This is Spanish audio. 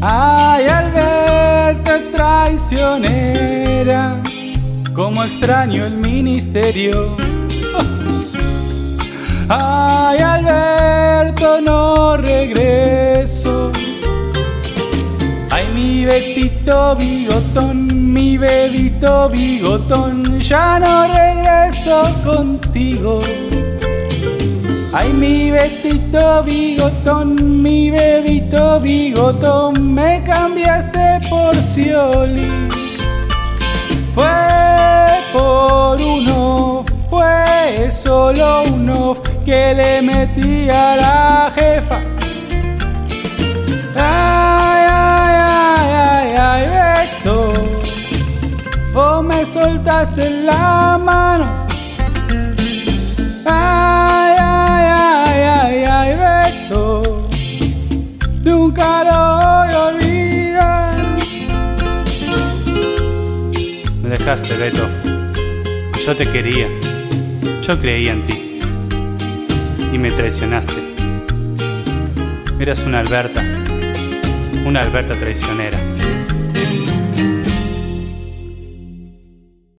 Ay, al verte traicionera, como extraño el ministerio. Ay, Alberto, no regreso. Ay, mi betito bigotón, mi bebito bigotón, ya no regreso contigo. Ay, mi betito bigotón, mi bebito bigotón, me cambiaste por Scioli. Fue por uno, fue solo uno que le metí a la jefa. Ay, ay, ay, ay, ay, Beto, vos me soltaste la mano. Nunca lo voy a. Me dejaste, Beto. Yo te quería. Yo creía en ti. Y me traicionaste. Eras una Alberta. Una Alberta traicionera.